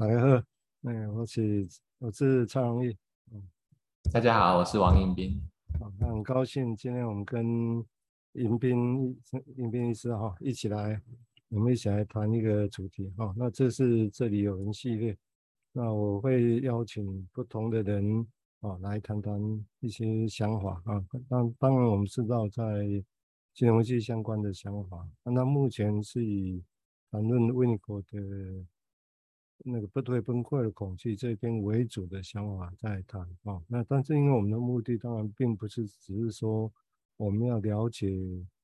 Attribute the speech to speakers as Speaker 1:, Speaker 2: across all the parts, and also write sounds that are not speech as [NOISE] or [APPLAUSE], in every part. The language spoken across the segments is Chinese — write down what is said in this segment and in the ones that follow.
Speaker 1: 大家好，哎，我是我是蔡荣义，
Speaker 2: 嗯，大家好，我是王迎宾，
Speaker 1: 好，那很高兴今天我们跟迎宾迎宾医师哈一起来，我们一起来谈一个主题。哈，那这是这里有人系列，那我会邀请不同的人啊来谈谈一些想法。啊，当当然我们知道在金融系相关的想法，那目前是以谈论 Winnicott 的。那个不退崩溃的恐惧这边为主的想法在谈啊，那但是因为我们的目的当然并不是只是说我们要了解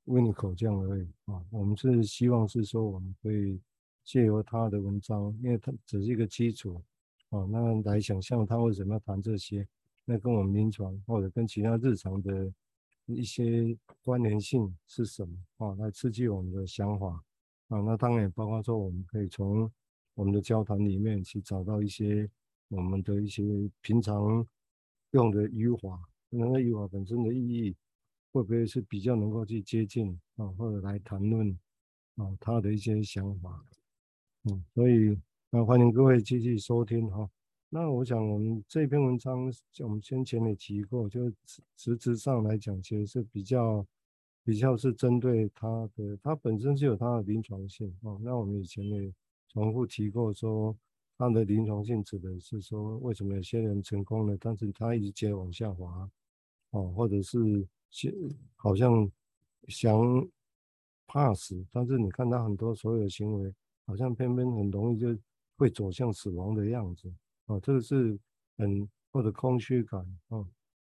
Speaker 1: Winnicott 这样而已啊，我们是希望是说我们可以借由他的文章，因为他只是一个基础啊，那来想象他为什么要谈这些，那跟我们临床或者跟其他日常的一些关联性是什么啊，来刺激我们的想法啊，那当然也包括说我们可以从。我们的交谈里面去找到一些我们的一些平常用的语法，那个语法本身的意义会不会是比较能够去接近啊，或者来谈论啊他的一些想法，嗯，所以那欢迎各位继续收听哈。那我想我们这篇文章，我们先前也提过，就实质上来讲，其实是比较比较是针对他的，他本身是有他的临床性啊。那我们以前也。重复提过说，他的临床性指的是说，为什么有些人成功了，但是他一直接往下滑，哦，或者是好像想怕死，但是你看他很多所有的行为，好像偏偏很容易就会走向死亡的样子，哦，这个是很或者空虚感，哦，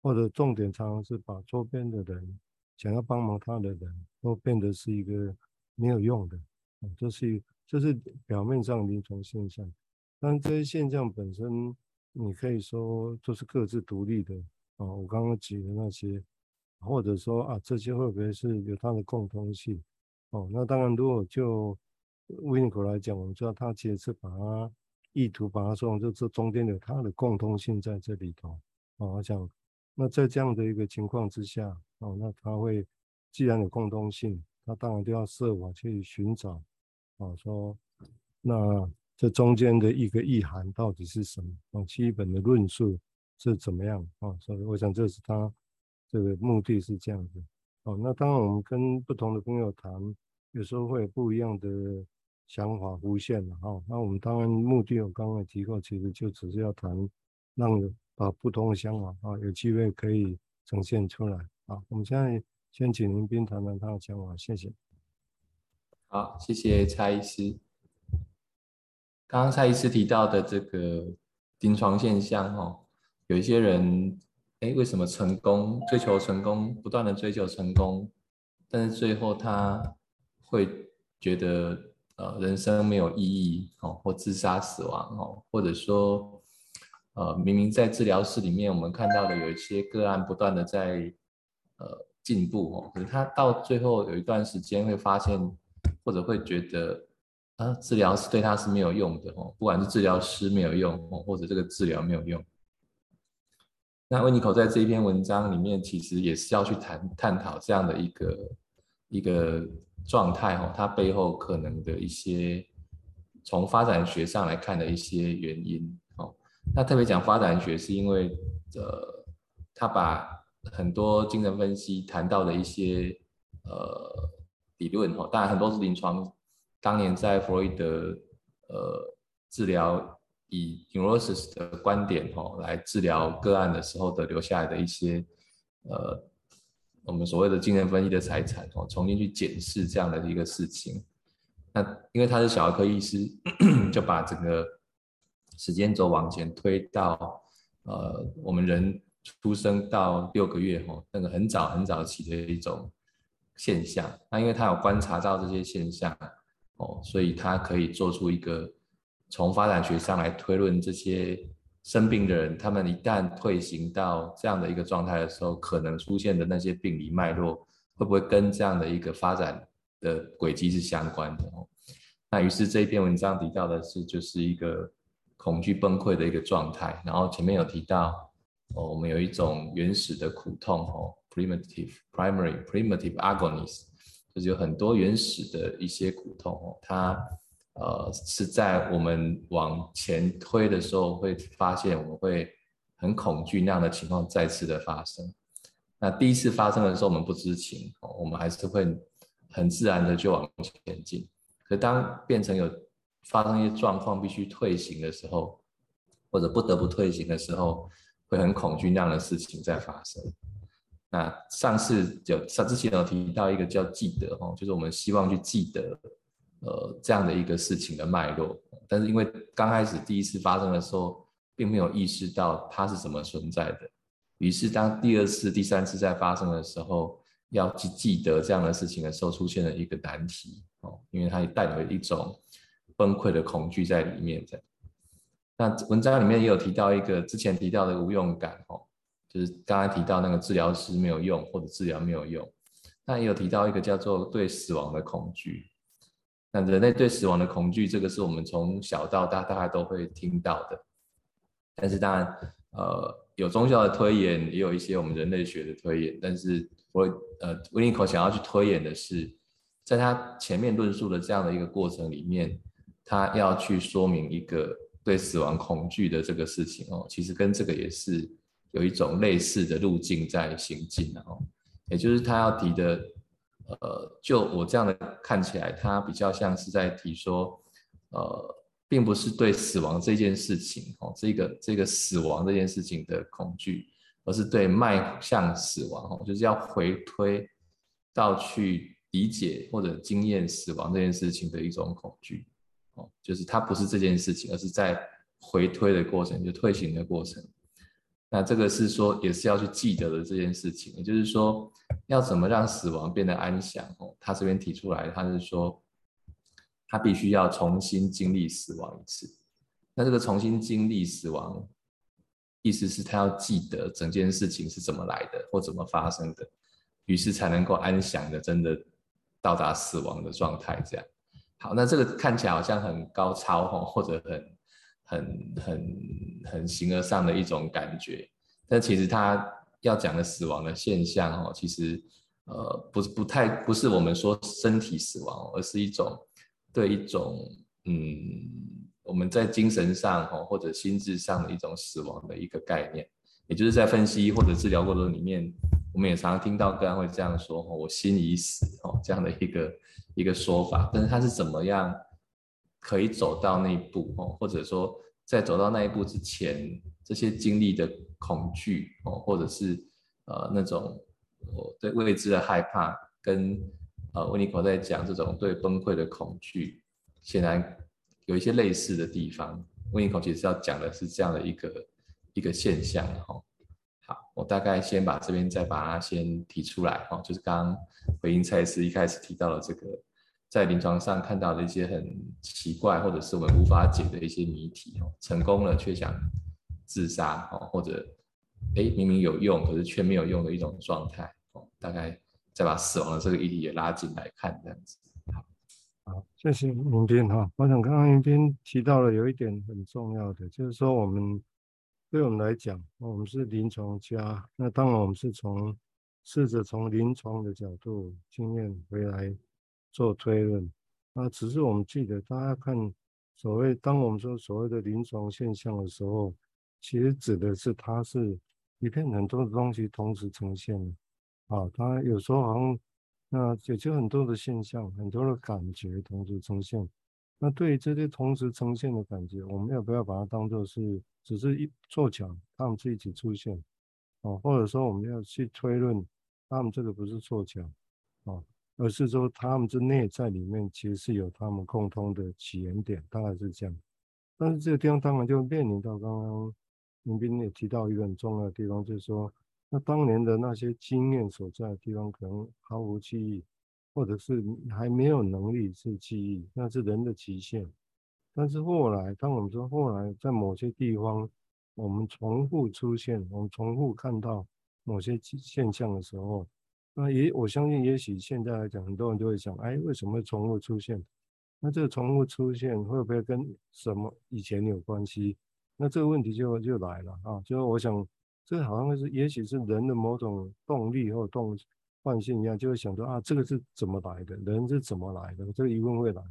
Speaker 1: 或者重点常常是把周边的人想要帮忙他的人都变得是一个没有用的，哦，这是。这是表面上临床现象，但这些现象本身，你可以说都是各自独立的啊。我刚刚举的那些，或者说啊，这些会不会是有它的共通性？哦，那当然，如果就 w i n i c o 来讲，我们知道他其实是把它意图把它说成，就这中间有它的共通性在这里头。哦，我想，那在这样的一个情况之下，哦，那他会既然有共通性，他当然都要设法去寻找。啊，说那这中间的一个意涵到底是什么？啊，基本的论述是怎么样？啊，所以我想这是他这个目的是这样子。哦，那当然我们跟不同的朋友谈，有时候会有不一样的想法浮现了。哈，那我们当然目的我刚刚提过，其实就只是要谈，让把不同的想法啊有机会可以呈现出来。啊，我们现在先请林斌谈谈他的想法，谢谢。
Speaker 2: 好，谢谢蔡医师。刚刚蔡医师提到的这个临床现象，哦，有一些人，哎，为什么成功，追求成功，不断的追求成功，但是最后他会觉得，呃，人生没有意义，哦，或自杀死亡，哦，或者说，呃，明明在治疗室里面，我们看到的有一些个案不断的在，呃，进步，哦，可是他到最后有一段时间会发现。或者会觉得啊，治疗是对他是没有用的哦，不管是治疗师没有用哦，或者这个治疗没有用。那 Winnicott 在这一篇文章里面，其实也是要去谈探讨这样的一个一个状态哦，它背后可能的一些从发展学上来看的一些原因哦。那特别讲发展学，是因为呃，他把很多精神分析谈到的一些呃。理论哈，当然很多是临床，当年在弗洛伊德呃治疗以 neurosis 的观点哈来治疗个案的时候的留下来的一些呃我们所谓的精神分析的财产哦，重新去检视这样的一个事情。那因为他是小儿科医师，[COUGHS] 就把整个时间轴往前推到呃我们人出生到六个月哈，那个很早很早期的一种。现象，那因为他有观察到这些现象，哦，所以他可以做出一个从发展学上来推论，这些生病的人，他们一旦退行到这样的一个状态的时候，可能出现的那些病理脉络，会不会跟这样的一个发展的轨迹是相关的？哦，那于是这一篇文章提到的是，就是一个恐惧崩溃的一个状态，然后前面有提到，哦，我们有一种原始的苦痛，哦。Primitive, primary, primitive agonies，就是有很多原始的一些苦痛哦，它呃，是在我们往前推的时候，会发现我们会很恐惧那样的情况再次的发生。那第一次发生的时候，我们不知情，我们还是会很自然的就往前进。可当变成有发生一些状况，必须退行的时候，或者不得不退行的时候，会很恐惧那样的事情再发生。那上次有上之前有提到一个叫记得哦，就是我们希望去记得。呃，这样的一个事情的脉络，但是因为刚开始第一次发生的时候，并没有意识到它是怎么存在的，于是当第二次、第三次再发生的时候，要去记得这样的事情的时候，出现了一个难题哦，因为它也带有一种崩溃的恐惧在里面。在那文章里面也有提到一个之前提到的无用感哦，就是刚才提到那个治疗师没有用或者治疗没有用，那也有提到一个叫做对死亡的恐惧。那人类对死亡的恐惧，这个是我们从小到大大家都会听到的。但是当然，呃，有宗教的推演，也有一些我们人类学的推演。但是我呃，维尼口想要去推演的是，在他前面论述的这样的一个过程里面，他要去说明一个对死亡恐惧的这个事情哦，其实跟这个也是有一种类似的路径在行进哦，也就是他要提的。呃，就我这样的看起来，他比较像是在提说，呃，并不是对死亡这件事情哦，这个这个死亡这件事情的恐惧，而是对迈向死亡哦，就是要回推到去理解或者经验死亡这件事情的一种恐惧哦，就是它不是这件事情，而是在回推的过程，就退行的过程。那这个是说，也是要去记得的这件事情，也就是说，要怎么让死亡变得安详哦？他这边提出来，他是说，他必须要重新经历死亡一次。那这个重新经历死亡，意思是他要记得整件事情是怎么来的或怎么发生的，于是才能够安详的真的到达死亡的状态。这样，好，那这个看起来好像很高超哦，或者很。很很很形而上的一种感觉，但其实他要讲的死亡的现象哦，其实呃不是不太不是我们说身体死亡，而是一种对一种嗯我们在精神上哦或者心智上的一种死亡的一个概念，也就是在分析或者治疗过程里面，我们也常常听到个案会这样说哦，我心已死哦这样的一个一个说法，但是他是怎么样？可以走到那一步哦，或者说在走到那一步之前，这些经历的恐惧哦，或者是呃那种我对未知的害怕，跟呃维尼口在讲这种对崩溃的恐惧，显然有一些类似的地方。维尼口其实要讲的是这样的一个一个现象哈。好，我大概先把这边再把它先提出来哦，就是刚刚回应蔡司一开始提到的这个。在临床上看到的一些很奇怪，或者是我们无法解的一些谜题哦，成功了却想自杀哦，或者诶明明有用，可是却没有用的一种状态哦，大概再把死亡的这个议题也拉进来看这样子。好，
Speaker 1: 好，谢谢云斌哈。我想刚刚云斌提到了有一点很重要的，就是说我们对我们来讲，我们是临床家，那当然我们是从试着从临床的角度经验回来。做推论，那只是我们记得，大家看所谓，当我们说所谓的临床现象的时候，其实指的是它是一片很多的东西同时呈现的，啊，它有时候好像那也就很多的现象，很多的感觉同时呈现。那对于这些同时呈现的感觉，我们要不要把它当做是只是一凑巧，他们是一起出现，啊，或者说我们要去推论，他们这个不是凑巧，啊。而是说，他们之内在里面其实是有他们共通的起源点，大概是这样。但是这个地方当然就面临到刚刚林斌也提到一个很重要的地方，就是说，那当年的那些经验所在的地方可能毫无记忆，或者是还没有能力是记忆，那是人的极限。但是后来，当我们说后来在某些地方，我们重复出现，我们重复看到某些现象的时候。那也我相信，也许现在来讲，很多人就会想，哎，为什么会重复出现？那这个重复出现会不会跟什么以前有关系？那这个问题就就来了啊！就是我想，这好像是也许是人的某种动力或动惯性一样，就会想说啊，这个是怎么来的？人是怎么来的？这个疑问会来。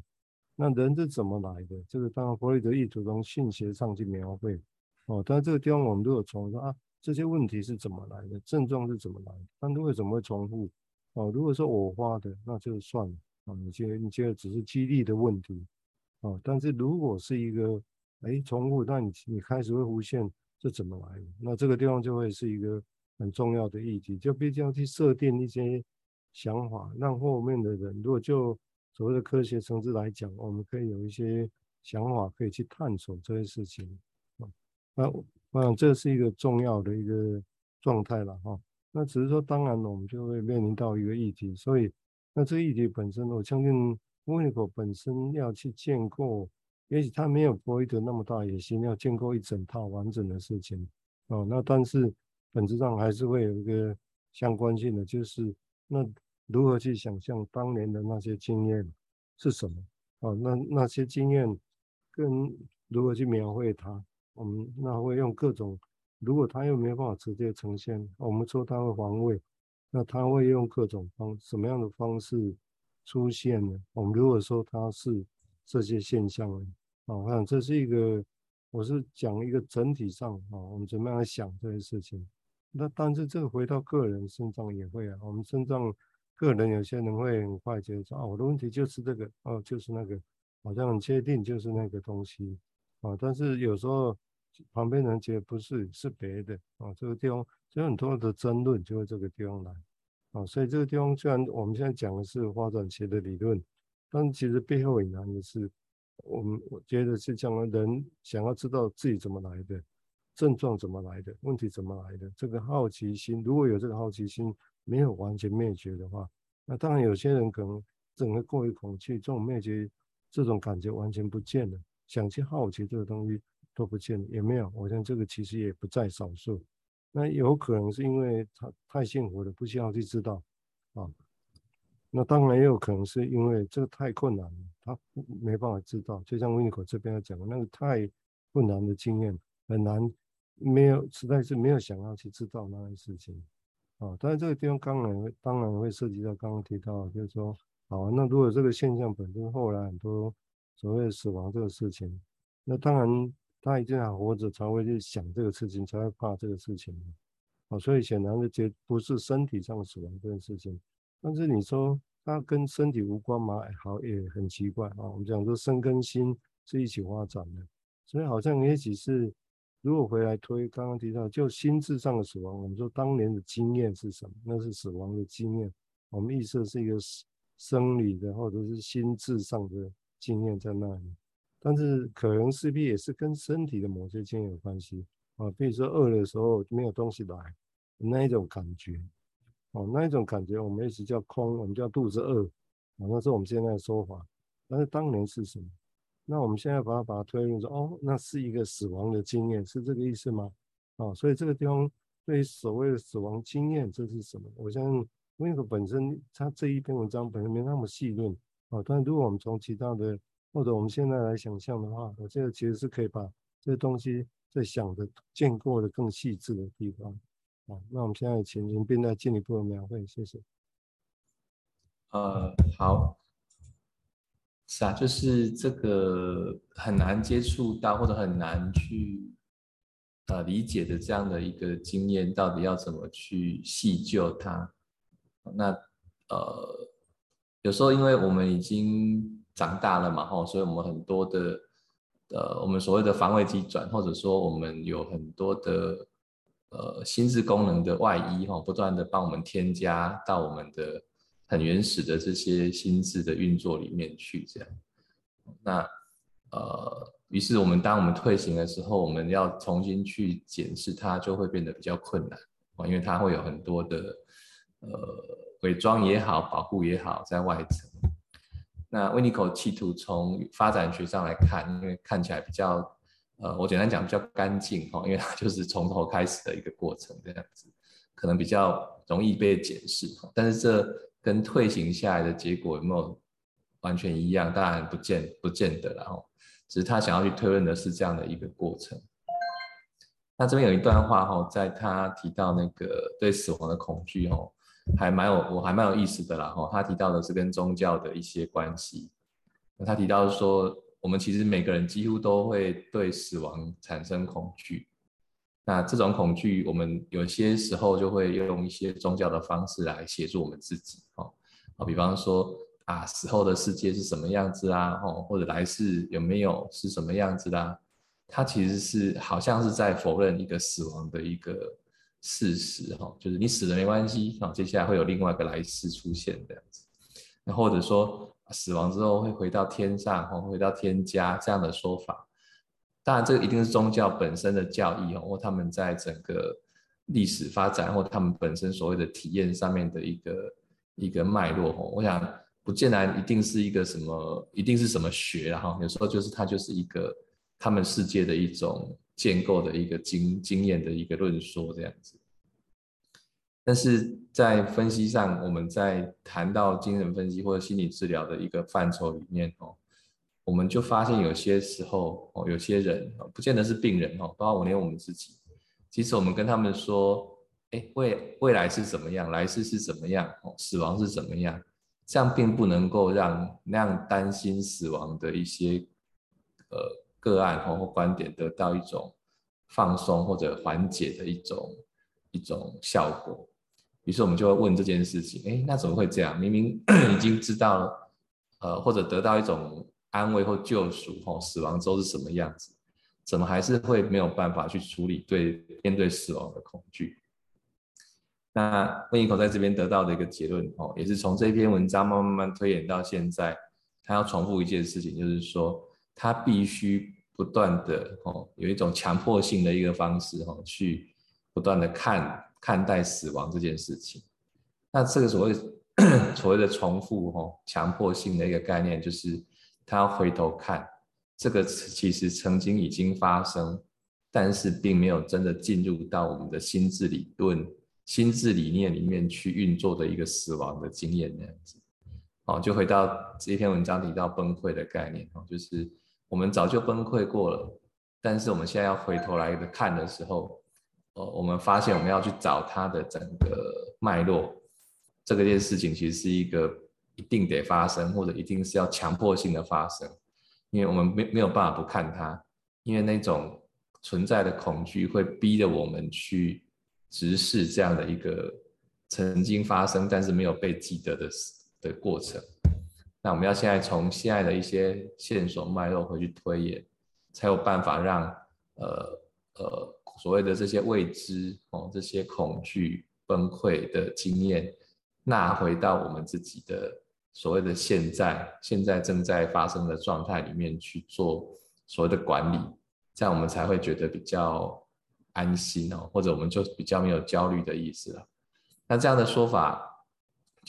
Speaker 1: 那人是怎么来的？这个当然弗洛伊德意图从性学上去描绘哦。但是这个地方我们如果从说啊，这些问题是怎么来的？症状是怎么来的？但是为什么会重复？哦，如果说偶发的，那就算了啊。你觉得你觉得只是激励的问题哦。但是如果是一个哎重复，那你你开始会浮现这怎么来的？那这个地方就会是一个很重要的议题，就必须要去设定一些想法，让后面的人如果就。所谓的科学层次来讲，我们可以有一些想法，可以去探索这些事情啊。那我想这是一个重要的一个状态了哈。那只是说，当然了我们就会面临到一个议题，所以那这个议题本身，我相信温尼口本身要去建构，也许他没有博伊德那么大野心，要建构一整套完整的事情哦。那但是本质上还是会有一个相关性的，就是那。如何去想象当年的那些经验是什么？哦，那那些经验跟如何去描绘它？我们那会用各种，如果他又没有办法直接呈现，我们说他会防卫，那他会用各种方什么样的方式出现呢？我们如果说他是这些现象呢？啊，我想这是一个，我是讲一个整体上啊，我们怎么样想这些事情？那但是这个回到个人身上也会啊，我们身上。个人有些人会很快觉得说啊，我的问题就是这个，哦，就是那个，好像很确定就是那个东西啊。但是有时候旁边人觉得不是，是别的啊。这个地方就很多的争论就会这个地方来啊。所以这个地方虽然我们现在讲的是发展学的理论，但其实背后隐含的是我们我觉得是讲人想要知道自己怎么来的，症状怎么来的，问题怎么来的，这个好奇心，如果有这个好奇心。没有完全灭绝的话，那当然有些人可能整个过于恐惧，这种灭绝这种感觉完全不见了，想去好奇这个东西都不见了，也没有。我想这个其实也不在少数。那有可能是因为他太幸福了，不需要去知道啊。那当然也有可能是因为这个太困难了，他没办法知道。就像温尼口这边要讲的，那个太困难的经验很难，没有实在是没有想要去知道那些事情。啊，但是这个地方当然会，当然会涉及到刚刚提到，就是说，好，那如果这个现象本身后来很多所谓的死亡这个事情，那当然他一定要活着才会去想这个事情，才会怕这个事情。啊，所以显然的，这不是身体上死亡这件事情。但是你说它跟身体无关吗？好，也很奇怪啊。我们讲说身跟心是一起发展的，所以好像也许是。如果回来推刚刚提到，就心智上的死亡，我们说当年的经验是什么？那是死亡的经验。我们意识是一个生理的或者是心智上的经验在那里，但是可能势必也是跟身体的某些经验有关系啊。比如说饿的时候没有东西来，那一种感觉，哦，那一种感觉我们一直叫空，我们叫肚子饿，啊，那是我们现在的说法。但是当年是什么？那我们现在把它把它推论说，哦，那是一个死亡的经验，是这个意思吗？啊、所以这个地方对于所谓的死亡经验，这是什么？我相信温尼口本身他这一篇文章本身没那么细论啊，但如果我们从其他的或者我们现在来想象的话，我觉得其实是可以把这些东西再想的建构的更细致的地方啊。那我们现在请林彬再进一步的描绘，谢谢。
Speaker 2: 呃，好。是啊，就是这个很难接触到或者很难去呃理解的这样的一个经验，到底要怎么去细究它？那呃有时候因为我们已经长大了嘛，吼，所以我们很多的呃我们所谓的防卫机转，或者说我们有很多的呃心智功能的外衣，哈，不断的帮我们添加到我们的。很原始的这些心智的运作里面去，这样，那呃，于是我们当我们退行的时候，我们要重新去检视它，就会变得比较困难啊，因为它会有很多的呃伪装也好，保护也好，在外层。那温尼口企图从发展学上来看，因为看起来比较呃，我简单讲比较干净哈，因为它就是从头开始的一个过程，这样子可能比较容易被检视，但是这。跟退行下来的结果有没有完全一样？当然不见不见得，然后只是他想要去推论的是这样的一个过程。那这边有一段话哈，在他提到那个对死亡的恐惧哈，还蛮有我还蛮有意思的啦哈。他提到的是跟宗教的一些关系。那他提到说，我们其实每个人几乎都会对死亡产生恐惧。那这种恐惧，我们有些时候就会用一些宗教的方式来协助我们自己。哦，啊，比方说啊，死后的世界是什么样子啊？哦，或者来世有没有是什么样子啦？他其实是好像是在否认一个死亡的一个事实。哈，就是你死了没关系，啊，接下来会有另外一个来世出现这样子。那或者说。死亡之后会回到天上，或回到天家这样的说法，当然这个一定是宗教本身的教义哦，或他们在整个历史发展或他们本身所谓的体验上面的一个一个脉络哦。我想不见得一定是一个什么，一定是什么学哈，有时候就是它就是一个他们世界的一种建构的一个经经验的一个论说这样子。但是在分析上，我们在谈到精神分析或者心理治疗的一个范畴里面哦，我们就发现有些时候哦，有些人不见得是病人哦，包括我连我们自己，即使我们跟他们说，哎，未未来是怎么样，来世是怎么样哦，死亡是怎么样，这样并不能够让那样担心死亡的一些呃个案或或观点得到一种放松或者缓解的一种一种效果。于是我们就会问这件事情，哎，那怎么会这样？明明 [COUGHS] 已经知道了，呃，或者得到一种安慰或救赎，吼，死亡之后是什么样子，怎么还是会没有办法去处理对面对死亡的恐惧？那温一口在这边得到的一个结论，哦，也是从这篇文章慢慢慢推演到现在，他要重复一件事情，就是说他必须不断的，哦，有一种强迫性的一个方式，哦，去不断的看。看待死亡这件事情，那这个所谓 [COUGHS] 所谓的重复哈，强迫性的一个概念，就是他要回头看这个其实曾经已经发生，但是并没有真的进入到我们的心智理论、心智理念里面去运作的一个死亡的经验那样子。哦，就回到这篇文章提到崩溃的概念哦，就是我们早就崩溃过了，但是我们现在要回头来看的时候。呃我们发现我们要去找它的整个脉络，这个件事情其实是一个一定得发生，或者一定是要强迫性的发生，因为我们没没有办法不看它，因为那种存在的恐惧会逼着我们去直视这样的一个曾经发生但是没有被记得的的过程。那我们要现在从现在的一些线索脉络回去推演，才有办法让呃呃。所谓的这些未知哦，这些恐惧崩溃的经验，纳回到我们自己的所谓的现在，现在正在发生的状态里面去做所谓的管理，这样我们才会觉得比较安心哦，或者我们就比较没有焦虑的意思了。那这样的说法，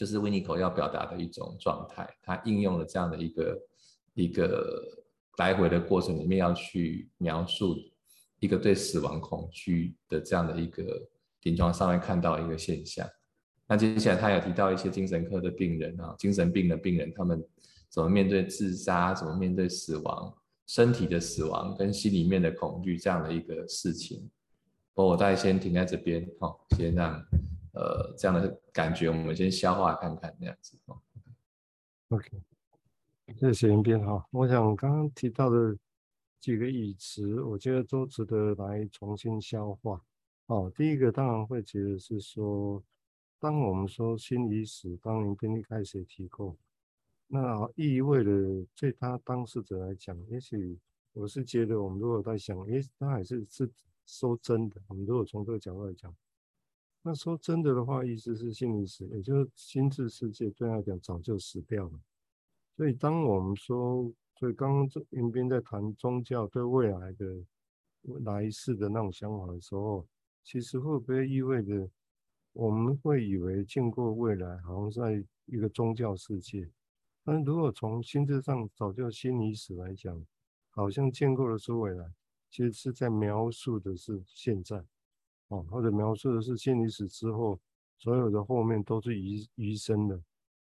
Speaker 2: 就是温尼可要表达的一种状态，他应用了这样的一个一个来回的过程里面要去描述。一个对死亡恐惧的这样的一个临床上面看到一个现象，那接下来他有提到一些精神科的病人啊，精神病的病人他们怎么面对自杀，怎么面对死亡，身体的死亡跟心里面的恐惧这样的一个事情。我我大概先停在这边，好，先让呃这样的感觉我们先消化看看这样子。
Speaker 1: OK，谢谢严斌哈，我想刚刚提到的。几个语词，我觉得都值得来重新消化。哦，第一个当然会觉得是说，当我们说心已死，当您跟一开始提过，那意味着对他当事者来讲，也许我是觉得，我们如果在想，诶，他还是是说真的。我们如果从这个角度来讲，那说真的的话，意思是心理死，也就是心智世界对他来讲早就死掉了。所以当我们说，所以刚刚这云斌在谈宗教对未来的来世的那种想法的时候，其实会不会意味着我们会以为见过未来，好像在一个宗教世界？但如果从心智上早就心理死来讲，好像见过的是未来，其实是在描述的是现在，哦，或者描述的是心理死之后，所有的后面都是余余生的。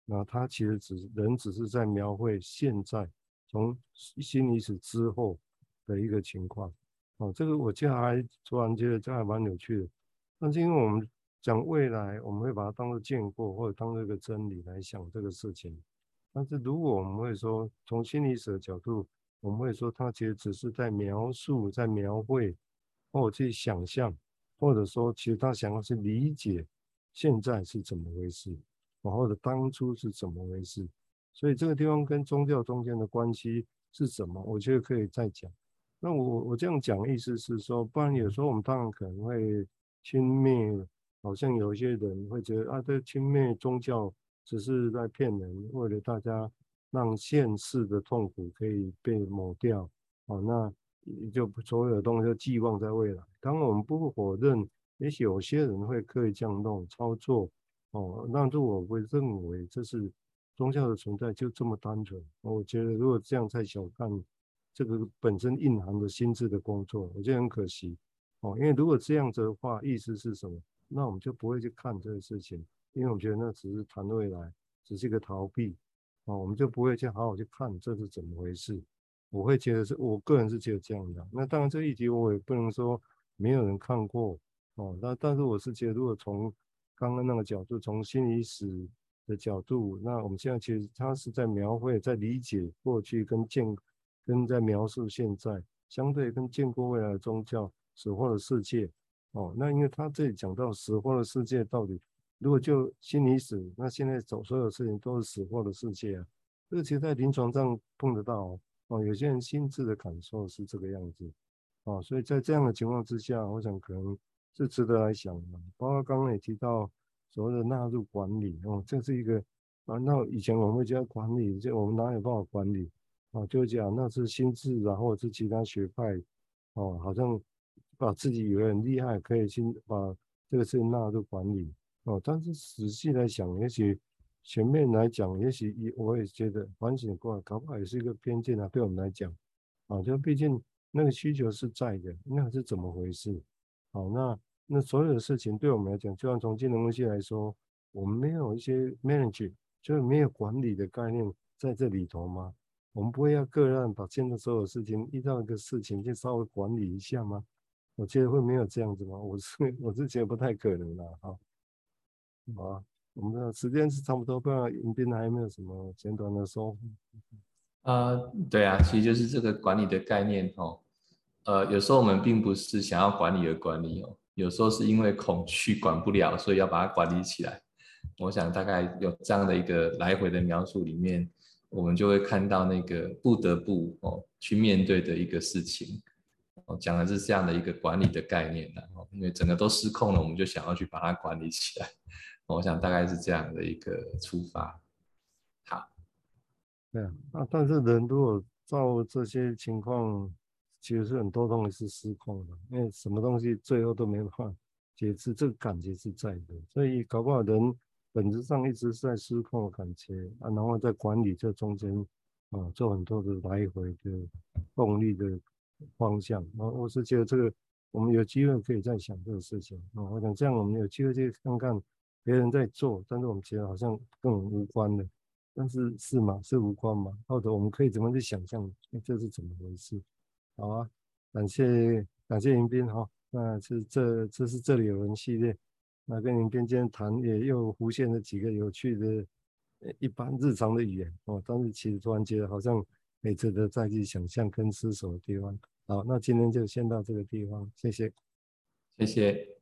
Speaker 1: 那他其实只人只是在描绘现在。从心理死之后的一个情况，哦，这个我记得还突然觉得这还蛮有趣的。但是因为我们讲未来，我们会把它当做见过或者当做一个真理来想这个事情。但是如果我们会说从心理史的角度，我们会说它其实只是在描述、在描绘，或者去想象，或者说其实他想要去理解现在是怎么回事，或者当初是怎么回事。所以这个地方跟宗教中间的关系是什么？我觉得可以再讲。那我我这样讲意思是说，不然有时候我们当然可能会轻蔑，好像有一些人会觉得啊，这轻蔑宗教只是在骗人，为了大家让现世的痛苦可以被抹掉，哦，那就所有的东西都寄望在未来。当然我们不否认，也许有些人会刻意这样弄操作，哦，但是我会认为这是。宗教的存在就这么单纯，我觉得如果这样太小看这个本身蕴含的心智的工作，我觉得很可惜哦。因为如果这样子的话，意思是什么？那我们就不会去看这个事情，因为我觉得那只是谈未来，只是一个逃避哦，我们就不会去好好去看这是怎么回事。我会觉得是我个人是觉得这样的。那当然这一集我也不能说没有人看过哦，那但是我是觉得如果从刚刚那个角度，从心理史。的角度，那我们现在其实他是在描绘，在理解过去跟见，跟在描述现在，相对跟见过未来的宗教死后的世界哦。那因为他这里讲到死后的世界到底，如果就心理史，那现在走所有事情都是死后的世界啊。这个其实在临床上碰得到，哦有些人心智的感受是这个样子哦，所以在这样的情况之下，我想可能是值得来想的。包括刚刚也提到。所谓的纳入管理哦，这是一个啊，那以前我们会叫管理，就我们哪有办法管理啊？就讲那是心智，然后是其他学派哦，好像把自己以为很厉害，可以去把这个事情纳入管理哦。但是仔细来想，也许前面来讲，也许也我也觉得反省过，搞不好也是一个偏见啊。对我们来讲啊，就毕竟那个需求是在的，那是怎么回事？好，那。那所有的事情对我们来讲，就像从金融分析来说，我们没有一些 manage，就是没有管理的概念在这里头吗？我们不会要个案把现在所有事情遇到一个事情就稍微管理一下吗？我觉得会没有这样子吗？我是 [LAUGHS] 我是觉得不太可能的哈。啊，我们的时间是差不多，不知道迎宾还有没有什么简短的说？
Speaker 2: 呃，对啊，其实就是这个管理的概念哦。呃，有时候我们并不是想要管理而管理哦。有时候是因为恐惧管不了，所以要把它管理起来。我想大概有这样的一个来回的描述里面，我们就会看到那个不得不哦去面对的一个事情。哦，讲的是这样的一个管理的概念呢。哦，因为整个都失控了，我们就想要去把它管理起来。我想大概是这样的一个出发。好，
Speaker 1: 对啊，那但是人如果照这些情况。其实是很多东西是失控的，因为什么东西最后都没办法解释，这个感觉是在的，所以搞不好人本质上一直是在失控的感觉啊，然后在管理这中间啊做很多的来回的动力的方向啊，我是觉得这个我们有机会可以再想这个事情啊，我想这样我们有机会去看看别人在做，但是我们觉得好像跟我们无关的，但是是吗？是无关吗？或者我们可以怎么去想象这是怎么回事？好啊，感谢感谢迎宾哈，那是这这是这里有人系列，那跟迎宾今天谈也又浮现了几个有趣的，一般日常的语言哦，但是其实突然觉得好像也值得再去想象跟思索的地方。好，那今天就先到这个地方，谢谢，
Speaker 2: 谢谢。